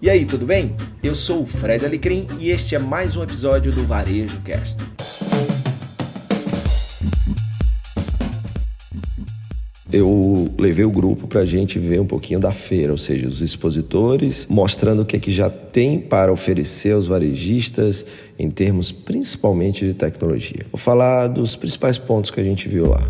E aí, tudo bem? Eu sou o Fred Alecrim e este é mais um episódio do Varejo Cast. eu levei o grupo para a gente ver um pouquinho da feira, ou seja, os expositores, mostrando o que, é que já tem para oferecer aos varejistas em termos principalmente de tecnologia. Vou falar dos principais pontos que a gente viu lá.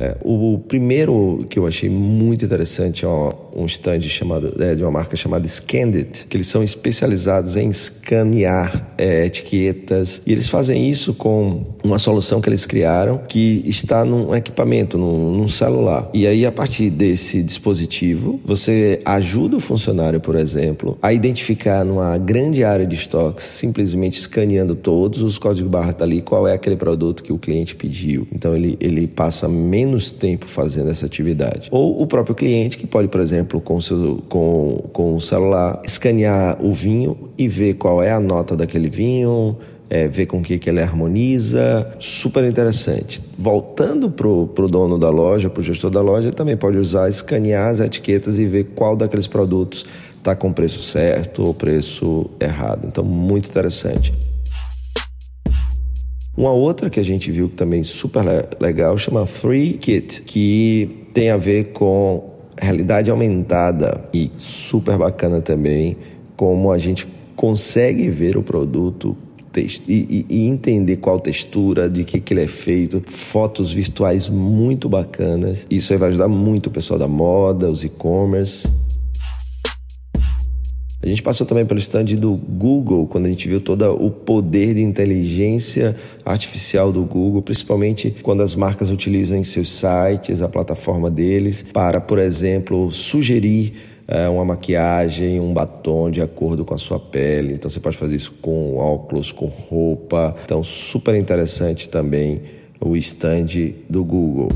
É, o primeiro que eu achei muito interessante é um stand chamado, é, de uma marca chamada Scandit, que eles são especializados em escanear é, etiquetas e eles fazem isso com uma solução que eles criaram que está num equipamento, num, num celular. E aí, a partir desse dispositivo, você ajuda o funcionário, por exemplo, a identificar numa grande área de estoques, simplesmente escaneando todos os códigos barra tá ali, qual é aquele produto que o cliente pediu. Então, ele, ele passa menos tempo fazendo essa atividade. Ou o próprio cliente que pode, por exemplo, com, seu, com, com o celular, escanear o vinho e ver qual é a nota daquele vinho, é, ver com o que, que ele harmoniza. Super interessante. Voltando para o dono da loja, para o gestor da loja, ele também pode usar, escanear as etiquetas e ver qual daqueles produtos está com preço certo ou preço errado. Então, muito interessante. Uma outra que a gente viu que também super legal chama Free Kit, que tem a ver com realidade aumentada e super bacana também como a gente consegue ver o produto e, e, entender qual textura, de que, que ele é feito, fotos virtuais muito bacanas. Isso aí vai ajudar muito o pessoal da moda, os e-commerce. A gente passou também pelo stand do Google, quando a gente viu todo o poder de inteligência artificial do Google, principalmente quando as marcas utilizam em seus sites, a plataforma deles, para, por exemplo, sugerir é, uma maquiagem, um batom de acordo com a sua pele. Então você pode fazer isso com óculos, com roupa. Então, super interessante também o stand do Google.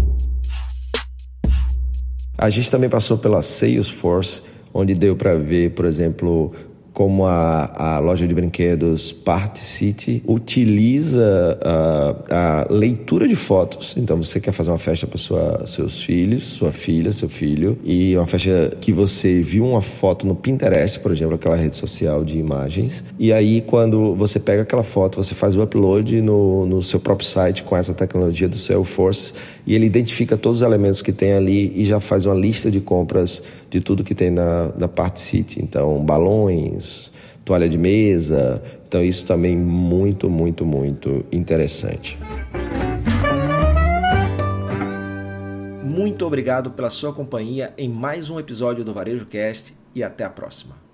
A gente também passou pela Salesforce onde deu para ver, por exemplo, como a, a loja de brinquedos Party City utiliza a, a, leitura de fotos. Então, você quer fazer uma festa para seus filhos, sua filha, seu filho, e uma festa que você viu uma foto no Pinterest, por exemplo, aquela rede social de imagens, e aí quando você pega aquela foto, você faz o upload no, no seu próprio site com essa tecnologia do Salesforce, e ele identifica todos os elementos que tem ali e já faz uma lista de compras de tudo que tem na, na Party City. Então, balões, toalha de mesa. Então, isso também muito, muito, muito interessante. Muito obrigado pela sua companhia em mais um episódio do Varejo Cast e até a próxima.